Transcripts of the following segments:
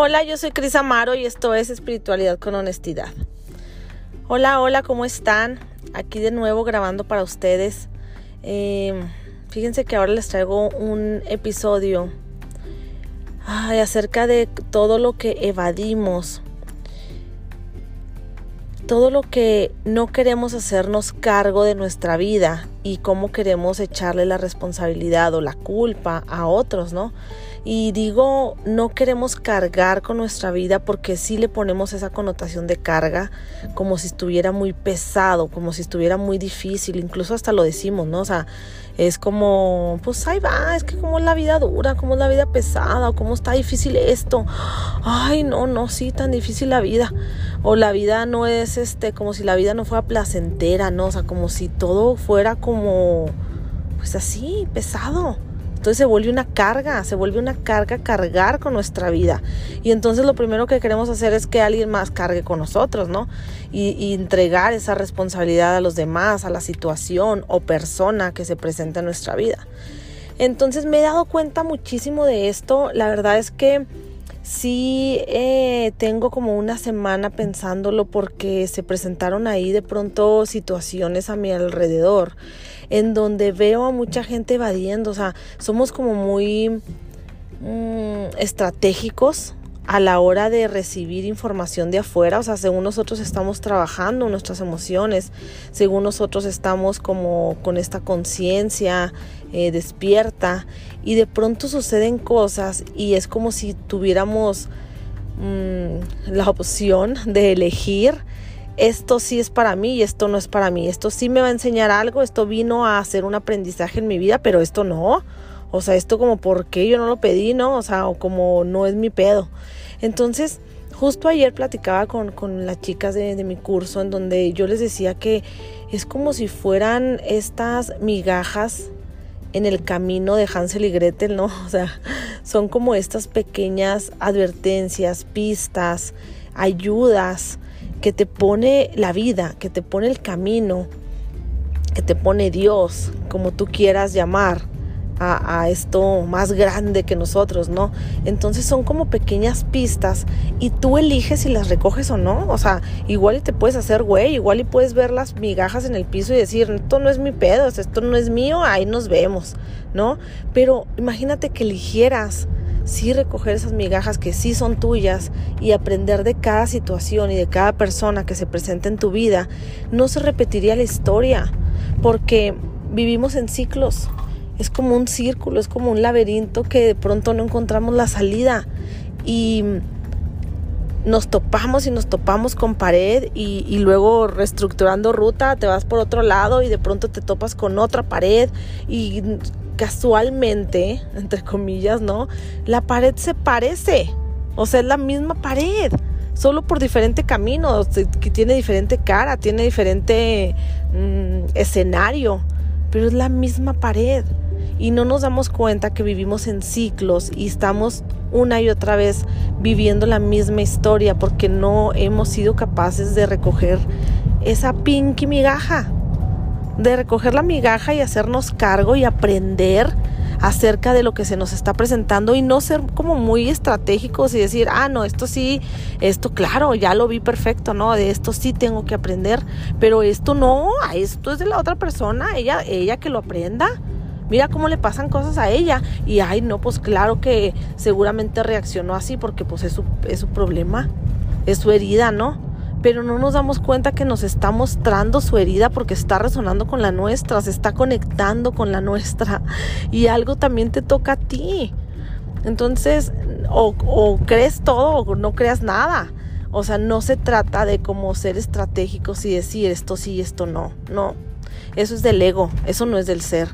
Hola, yo soy Cris Amaro y esto es Espiritualidad con Honestidad. Hola, hola, ¿cómo están? Aquí de nuevo grabando para ustedes. Eh, fíjense que ahora les traigo un episodio acerca de todo lo que evadimos, todo lo que no queremos hacernos cargo de nuestra vida y cómo queremos echarle la responsabilidad o la culpa a otros, ¿no? Y digo, no queremos cargar con nuestra vida porque sí le ponemos esa connotación de carga como si estuviera muy pesado, como si estuviera muy difícil, incluso hasta lo decimos, ¿no? O sea, es como, pues ahí va, es que como es la vida dura, como es la vida pesada, o cómo está difícil esto. Ay, no, no, sí, tan difícil la vida. O la vida no es este, como si la vida no fuera placentera, ¿no? O sea, como si todo fuera como, pues así, pesado. Entonces se vuelve una carga, se vuelve una carga cargar con nuestra vida. Y entonces lo primero que queremos hacer es que alguien más cargue con nosotros, ¿no? Y, entregar esa responsabilidad a los demás, a la situación o persona que se presenta en nuestra vida. Entonces me he dado cuenta muchísimo de esto. La verdad es que sí eh, tengo como una semana pensándolo porque se presentaron ahí de pronto situaciones a mi alrededor en donde veo a mucha gente evadiendo, o sea, somos como muy mm, estratégicos a la hora de recibir información de afuera, o sea, según nosotros estamos trabajando nuestras emociones, según nosotros estamos como con esta conciencia eh, despierta y de pronto suceden cosas y es como si tuviéramos mm, la opción de elegir esto sí es para mí y esto no es para mí. Esto sí me va a enseñar algo, esto vino a hacer un aprendizaje en mi vida, pero esto no. O sea, esto como por qué yo no lo pedí, ¿no? O sea, o como no es mi pedo. Entonces, justo ayer platicaba con, con las chicas de, de mi curso en donde yo les decía que es como si fueran estas migajas en el camino de Hansel y Gretel, ¿no? O sea, son como estas pequeñas advertencias, pistas, ayudas que te pone la vida, que te pone el camino, que te pone Dios, como tú quieras llamar a, esto más grande que nosotros, ¿no? Entonces son como pequeñas pistas y tú eliges si las recoges o no. O sea, igual y te puedes hacer güey, igual y puedes ver las migajas en el piso y decir, esto no es mi pedo, esto no es mío, ahí nos vemos, ¿no? Pero imagínate que eligieras sí recoger esas migajas que sí son tuyas y aprender de cada situación y de cada persona que se presenta en tu vida, no se repetiría la historia, porque vivimos en ciclos. Es como un círculo, es como un laberinto que de pronto no encontramos la salida y nos topamos y nos topamos con pared y, y, luego reestructurando ruta te vas por otro lado y de pronto te topas con otra pared y casualmente, entre comillas, ¿no? La pared se parece, o sea, es la misma pared, solo por diferente camino, que tiene diferente cara, tiene diferente mm, escenario, pero es la misma pared. Y no nos damos cuenta que vivimos en ciclos y estamos una y otra vez viviendo la misma historia porque no hemos sido capaces de recoger esa pinky migaja de recoger la migaja y hacernos cargo y aprender acerca de lo que se nos está presentando y no ser como muy estratégicos y decir, ah, no, esto sí, esto claro, ya lo vi perfecto, ¿no? De esto sí tengo que aprender, pero esto no, esto es de la otra persona, ella, ella que lo aprenda. Mira cómo le pasan cosas a ella y ay, no, pues claro que seguramente reaccionó así porque pues es su, es su problema, es su herida, ¿no? pero no nos damos cuenta que nos está mostrando su herida porque está resonando con la nuestra, se está conectando con la nuestra y algo también te toca a ti. Entonces, o, crees todo o no creas nada. O sea, no se trata de como ser estratégicos y decir esto sí esto no. No, eso es del ego, eso no es del ser.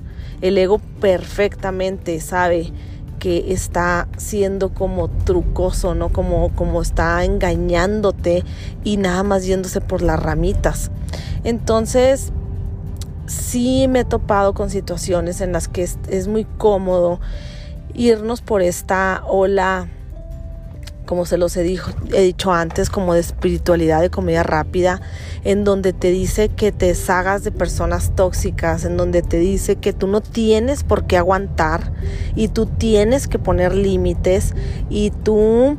El ego perfectamente sabe que está siendo como trucoso, ¿no? Como, como está engañándote y nada más yéndose por las ramitas. Entonces, sí me he topado con situaciones en las que es muy cómodo irnos por esta ola como se los he, he dicho antes, como de espiritualidad de comida rápida, en donde te dice que te deshagas de personas tóxicas, en donde te dice que tú no tienes por qué aguantar y tú tienes que poner límites y tú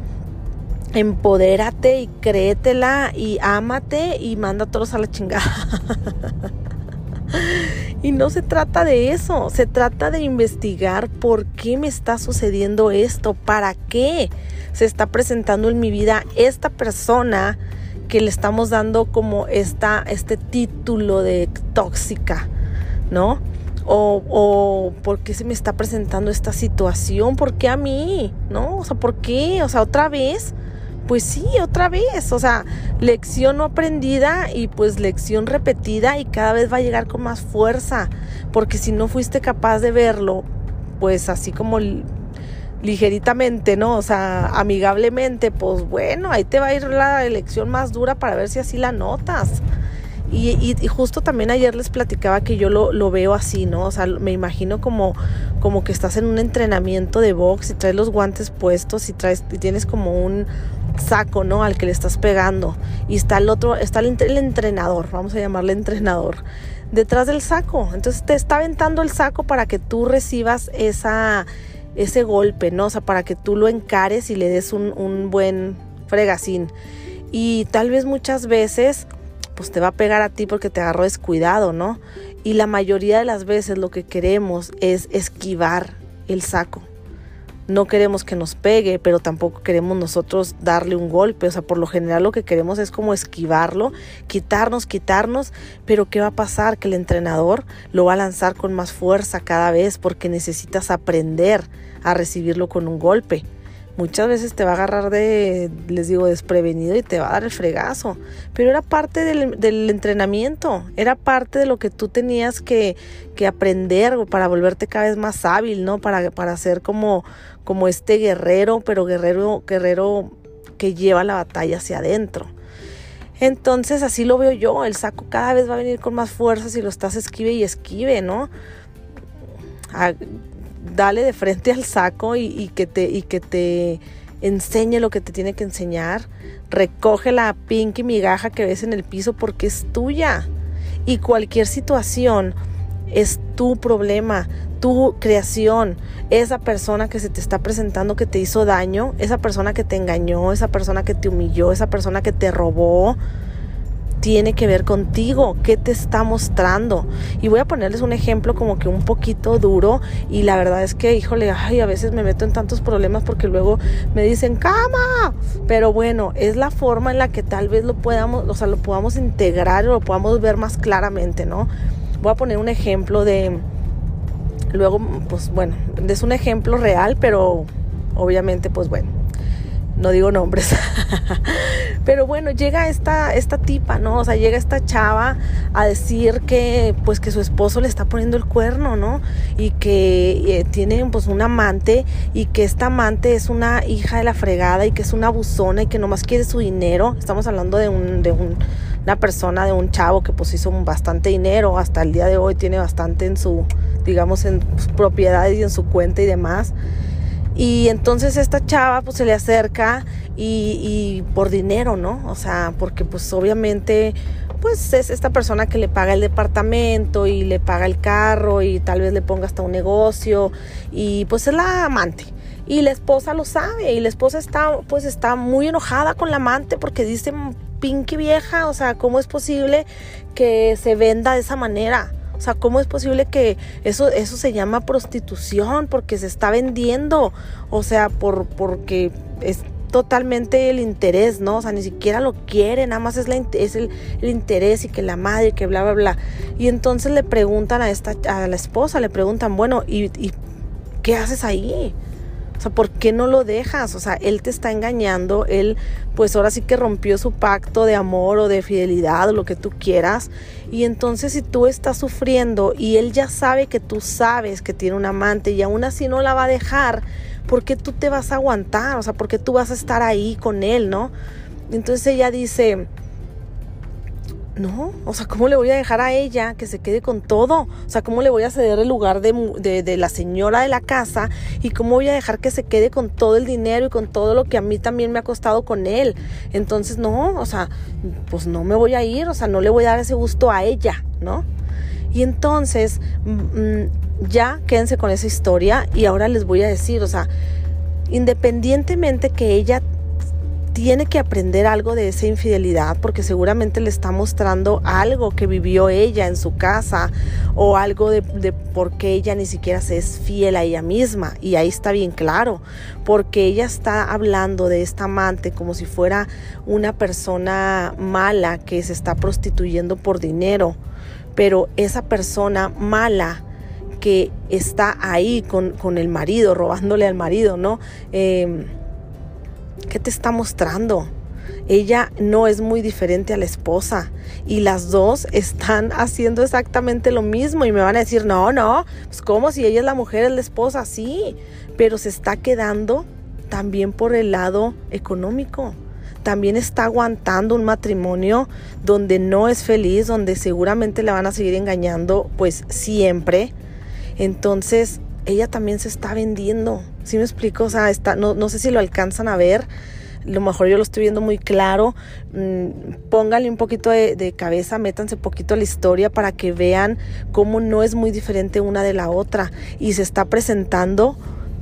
empodérate y créetela y ámate y manda a todos a la chingada. y no se trata de eso, se trata de investigar por qué me está sucediendo esto, para qué se está presentando en mi vida esta persona que le estamos dando como esta, este título de tóxica, ¿no? O, o por qué se me está presentando esta situación, por qué a mí, ¿no? O sea, ¿por qué? O sea, otra vez pues sí, otra vez, o sea, lección no aprendida y pues lección repetida y cada vez va a llegar con más fuerza, porque si no fuiste capaz de verlo, pues así como ligeritamente, ¿no? O sea, amigablemente, pues bueno, ahí te va a ir la lección más dura para ver si así la notas. Y, justo también ayer les platicaba que yo lo, veo así, ¿no? O sea, me imagino como, como que estás en un entrenamiento de box y traes los guantes puestos y, traes, y tienes como un saco, ¿no? Al que le estás pegando. Y está el otro, está el, el entrenador, vamos a llamarle entrenador, detrás del saco. Entonces te está aventando el saco para que tú recibas esa, ese golpe, ¿no? O sea, para que tú lo encares y le des un, un buen fregacín. Y tal vez muchas veces pues te va a pegar a ti porque te agarró descuidado, ¿no? Y la mayoría de las veces lo que queremos es esquivar el saco. No queremos que nos pegue, pero tampoco queremos nosotros darle un golpe. O sea, por lo general lo que queremos es como esquivarlo, quitarnos, quitarnos. Pero ¿qué va a pasar? Que el entrenador lo va a lanzar con más fuerza cada vez porque necesitas aprender a recibirlo con un golpe muchas veces te va a agarrar de, les digo, desprevenido y te va a dar el fregazo. Pero era parte del, entrenamiento, era parte de lo que tú tenías que, que, aprender para volverte cada vez más hábil, ¿no? Para, para ser como, como este guerrero, pero guerrero, guerrero que lleva la batalla hacia adentro. Entonces así lo veo yo, el saco cada vez va a venir con más fuerza si lo estás esquive y esquive, ¿no? Dale de frente al saco y, que te, y enseñe lo que te tiene que enseñar. Recoge la pinky migaja que ves en el piso porque es tuya. Y cualquier situación es tu problema, tu creación. Esa persona que se te está presentando que te hizo daño, esa persona que te engañó, esa persona que te humilló, esa persona que te robó, tiene que ver contigo, qué te está mostrando. Y voy a ponerles un ejemplo como que un poquito duro y la verdad es que, híjole, ay, a veces me meto en tantos problemas porque luego me dicen, cama. Pero bueno, es la forma en la que tal vez lo podamos, o sea, lo podamos integrar o lo podamos ver más claramente, ¿no? Voy a poner un ejemplo de, luego, pues bueno, es un ejemplo real, pero obviamente, pues bueno no digo nombres. Pero bueno, llega esta, esta tipa, ¿no? O sea, llega esta chava a decir que pues que su esposo le está poniendo el cuerno, ¿no? Y que eh, tiene pues un amante y que esta amante es una hija de la fregada y que es una abusona y que nomás quiere su dinero. Estamos hablando de un, de un, una persona, de un chavo que pues hizo bastante dinero, hasta el día de hoy tiene bastante en su, digamos, en sus propiedades y en su cuenta y demás. Y entonces esta chava pues se le acerca y, por dinero, ¿no? O sea, porque pues obviamente pues es esta persona que le paga el departamento y le paga el carro y tal vez le ponga hasta un negocio y pues es la amante. Y la esposa lo sabe y la esposa está pues está muy enojada con la amante porque dice pinky vieja, o sea, ¿cómo es posible que se venda de esa manera? O sea, ¿cómo es posible que eso, eso se llama prostitución? Porque se está vendiendo. O sea, por, porque es totalmente el interés, ¿no? O sea, ni siquiera lo quiere, nada más es, la, es el, interés y que la madre, que bla, bla, bla. Y entonces le preguntan a, esta, a la esposa, le preguntan, bueno, ¿y, y qué haces ahí? O sea, ¿por qué no lo dejas? O sea, él te está engañando, él pues ahora sí que rompió su pacto de amor o de fidelidad o lo que tú quieras. Y entonces si tú estás sufriendo y él ya sabe que tú sabes que tiene un amante y aún así no la va a dejar, ¿por qué tú te vas a aguantar? O sea, ¿por qué tú vas a estar ahí con él, no? Entonces ella dice, no, o sea, ¿cómo le voy a dejar a ella que se quede con todo? O sea, ¿cómo le voy a ceder el lugar de, de, la señora de la casa? ¿Y cómo voy a dejar que se quede con todo el dinero y con todo lo que a mí también me ha costado con él? Entonces, no, o sea, pues no me voy a ir, o sea, no le voy a dar ese gusto a ella, ¿no? Y entonces, mm, mm, ya quédense con esa historia y ahora les voy a decir, o sea, independientemente que ella tiene que aprender algo de esa infidelidad porque seguramente le está mostrando algo que vivió ella en su casa o algo de, por qué ella ni siquiera se es fiel a ella misma. Y ahí está bien claro, porque ella está hablando de esta amante como si fuera una persona mala que se está prostituyendo por dinero. Pero esa persona mala que está ahí con, con el marido, robándole al marido, ¿no? Eh, ¿Qué te está mostrando? Ella no es muy diferente a la esposa y las dos están haciendo exactamente lo mismo y me van a decir, no, no, pues como si ella es la mujer, es la esposa, sí, pero se está quedando también por el lado económico. También está aguantando un matrimonio donde no es feliz, donde seguramente le van a seguir engañando, pues siempre. Entonces, ella también se está vendiendo. ¿Sí me explico? O sea, está, no, no sé si lo alcanzan a ver. lo mejor yo lo estoy viendo muy claro. Mm, pónganle un poquito de, de, cabeza, métanse un poquito a la historia para que vean cómo no es muy diferente una de la otra. Y se está presentando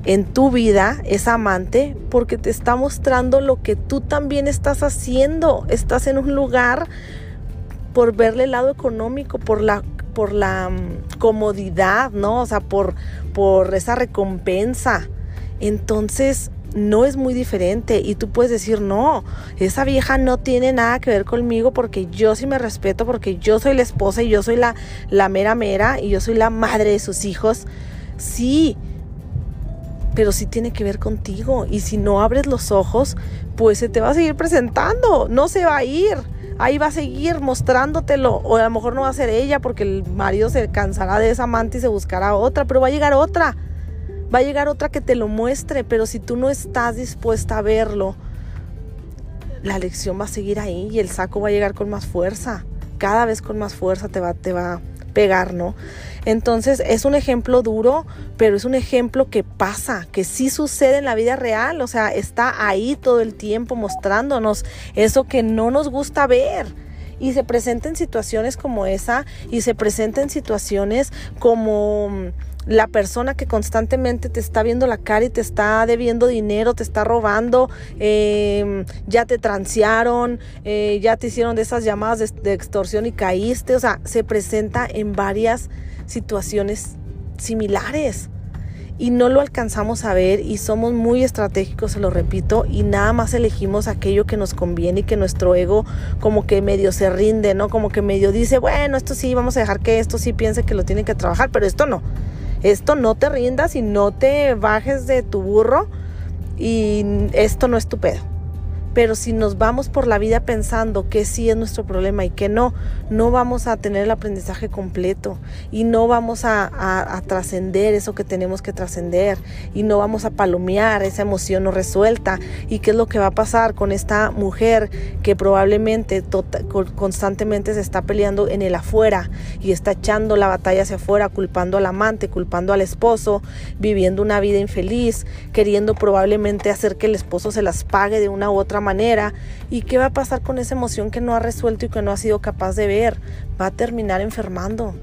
en tu vida esa amante porque te está mostrando lo que tú también estás haciendo. Estás en un lugar por verle el lado económico, por la por la mm, comodidad, ¿no? O sea, por, por esa recompensa. Entonces, no es muy diferente y tú puedes decir, no, esa vieja no tiene nada que ver conmigo porque yo sí me respeto, porque yo soy la esposa y yo soy la, la mera mera y yo soy la madre de sus hijos. Sí, pero sí tiene que ver contigo y si no abres los ojos, pues se te va a seguir presentando, no se va a ir ahí va a seguir mostrándotelo. O a lo mejor no va a ser ella porque el marido se cansará de esa amante y se buscará otra, pero va a llegar otra. Va a llegar otra que te lo muestre, pero si tú no estás dispuesta a verlo, la lección va a seguir ahí y el saco va a llegar con más fuerza. Cada vez con más fuerza te va, te va, pegar, ¿no? Entonces es un ejemplo duro, pero es un ejemplo que pasa, que sí sucede en la vida real, o sea, está ahí todo el tiempo mostrándonos eso que no nos gusta ver. Y se presenta en situaciones como esa, y se presenta en situaciones como la persona que constantemente te está viendo la cara y te está debiendo dinero, te está robando, eh, ya te transearon, eh, ya te hicieron de esas llamadas de, de extorsión y caíste, o sea, se presenta en varias situaciones similares y no lo alcanzamos a ver y somos muy estratégicos, se lo repito, y nada más elegimos aquello que nos conviene y que nuestro ego como que medio se rinde, ¿no? Como que medio dice, bueno, esto sí, vamos a dejar que esto sí piense que lo tiene que trabajar, pero esto no. Esto no te rindas y no te bajes de tu burro y esto no es tu pedo. Pero si nos vamos por la vida pensando que sí es nuestro problema y que no, no vamos a tener el aprendizaje completo y no vamos a, a, trascender eso que tenemos que trascender y no vamos a palomear esa emoción no resuelta. ¿Y qué es lo que va a pasar con esta mujer que probablemente tota, constantemente se está peleando en el afuera y está echando la batalla hacia afuera, culpando al amante, culpando al esposo, viviendo una vida infeliz, queriendo probablemente hacer que el esposo se las pague de una u otra manera. ¿Y qué va a pasar con esa emoción que no ha resuelto y que no ha sido capaz de ver? Va a terminar enfermando,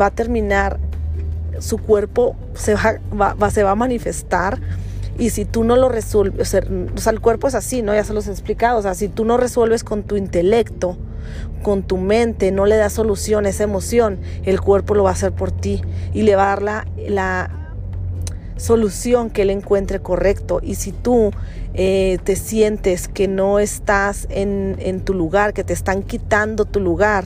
va a terminar, su cuerpo se va, se va a manifestar. Y si tú no lo resuelves, o sea, el cuerpo es así, ¿no? Ya se los he explicado. O sea, si tú no resuelves con tu intelecto, con tu mente, no le das solución a esa emoción, el cuerpo lo va a hacer por ti y le va a dar la solución que él encuentre correcto. Y si tú eh, te sientes que no estás en, en tu lugar, que te están quitando tu lugar,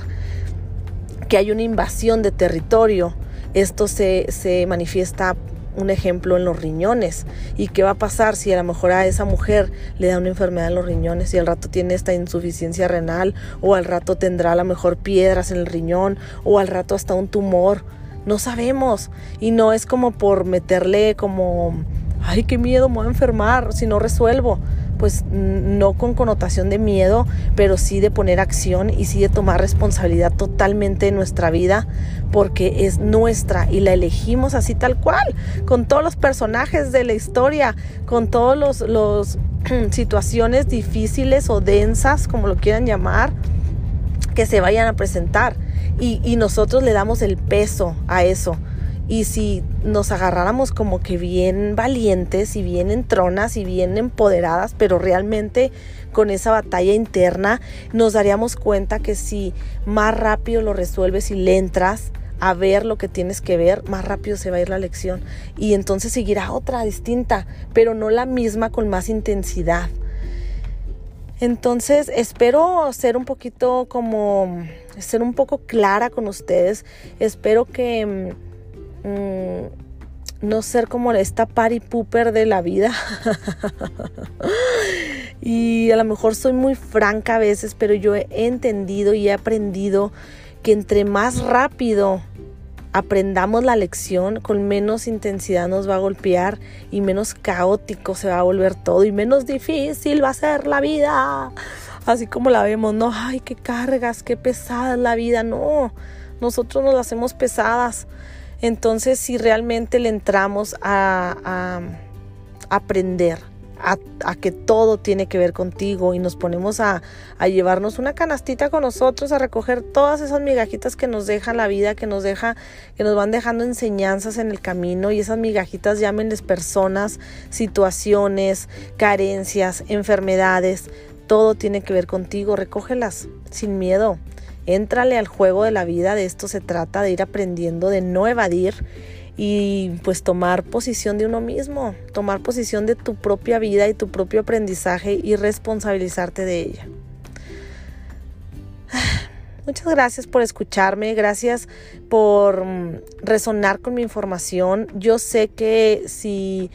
que hay una invasión de territorio, esto se, se manifiesta un ejemplo en los riñones. ¿Y qué va a pasar si a lo mejor a esa mujer le da una enfermedad en los riñones y al rato tiene esta insuficiencia renal o al rato tendrá a lo mejor piedras en el riñón o al rato hasta un tumor? No sabemos. Y no es como por meterle como, ay, qué miedo, me voy a enfermar si no resuelvo pues no con connotación de miedo, pero sí de poner acción y sí de tomar responsabilidad totalmente de nuestra vida, porque es nuestra y la elegimos así tal cual, con todos los personajes de la historia, con todos los, los situaciones difíciles o densas, como lo quieran llamar, que se vayan a presentar. Y, y nosotros le damos el peso a eso Y si nos agarráramos como que bien valientes y bien entronas y bien empoderadas, pero realmente con esa batalla interna, nos daríamos cuenta que si más rápido lo resuelves y le entras, a ver lo que tienes que ver, más rápido se va a ir la lección. Y entonces seguirá otra distinta, pero no la misma con más intensidad. Entonces espero ser un poquito como, ser un poco clara con ustedes. Espero que mm, no ser como esta party pooper de la vida. y a lo mejor soy muy franca a veces, pero yo he entendido y he aprendido que entre más rápido aprendamos la lección, con menos intensidad nos va a golpear y menos caótico se va a volver todo y menos difícil va a ser la vida. Así como la vemos, no, ay, qué cargas, qué pesada es la vida, no, nosotros nos la hacemos pesadas. Entonces, si realmente le entramos a aprender, a, que todo tiene que ver contigo y nos ponemos a, a, llevarnos una canastita con nosotros, a recoger todas esas migajitas que nos deja la vida, que nos deja, que nos van dejando enseñanzas en el camino y esas migajitas llámenles personas, situaciones, carencias, enfermedades, todo tiene que ver contigo, recógelas sin miedo. Éntrale al juego de la vida, de esto se trata, de ir aprendiendo, de no evadir y pues tomar posición de uno mismo, tomar posición de tu propia vida y tu propio aprendizaje y responsabilizarte de ella. Muchas gracias por escucharme, gracias por mm, resonar con mi información. Yo sé que si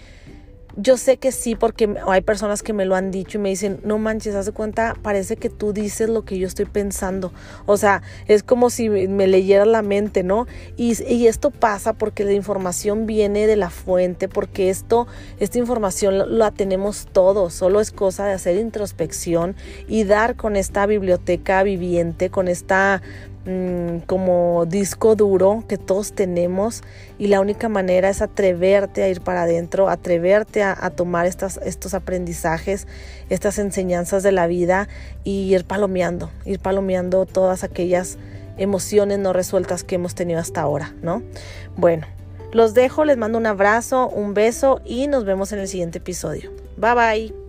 yo sé que sí, porque hay personas que me lo han dicho y me dicen, no manches, haz de cuenta, parece que tú dices lo que yo estoy pensando. O sea, es como si me leyera la mente, ¿no? Y, y esto pasa porque la información viene de la fuente, porque esto, esta información la tenemos todos, solo es cosa de hacer introspección y dar con esta biblioteca viviente, con esta Mm, como disco duro que todos tenemos y la única manera es atreverte a ir para adentro, atreverte a, tomar estos aprendizajes, estas enseñanzas de la vida y ir palomeando, ir palomeando todas aquellas emociones no resueltas que hemos tenido hasta ahora, ¿no? Bueno, los dejo, les mando un abrazo, un beso y nos vemos en el siguiente episodio. Bye bye.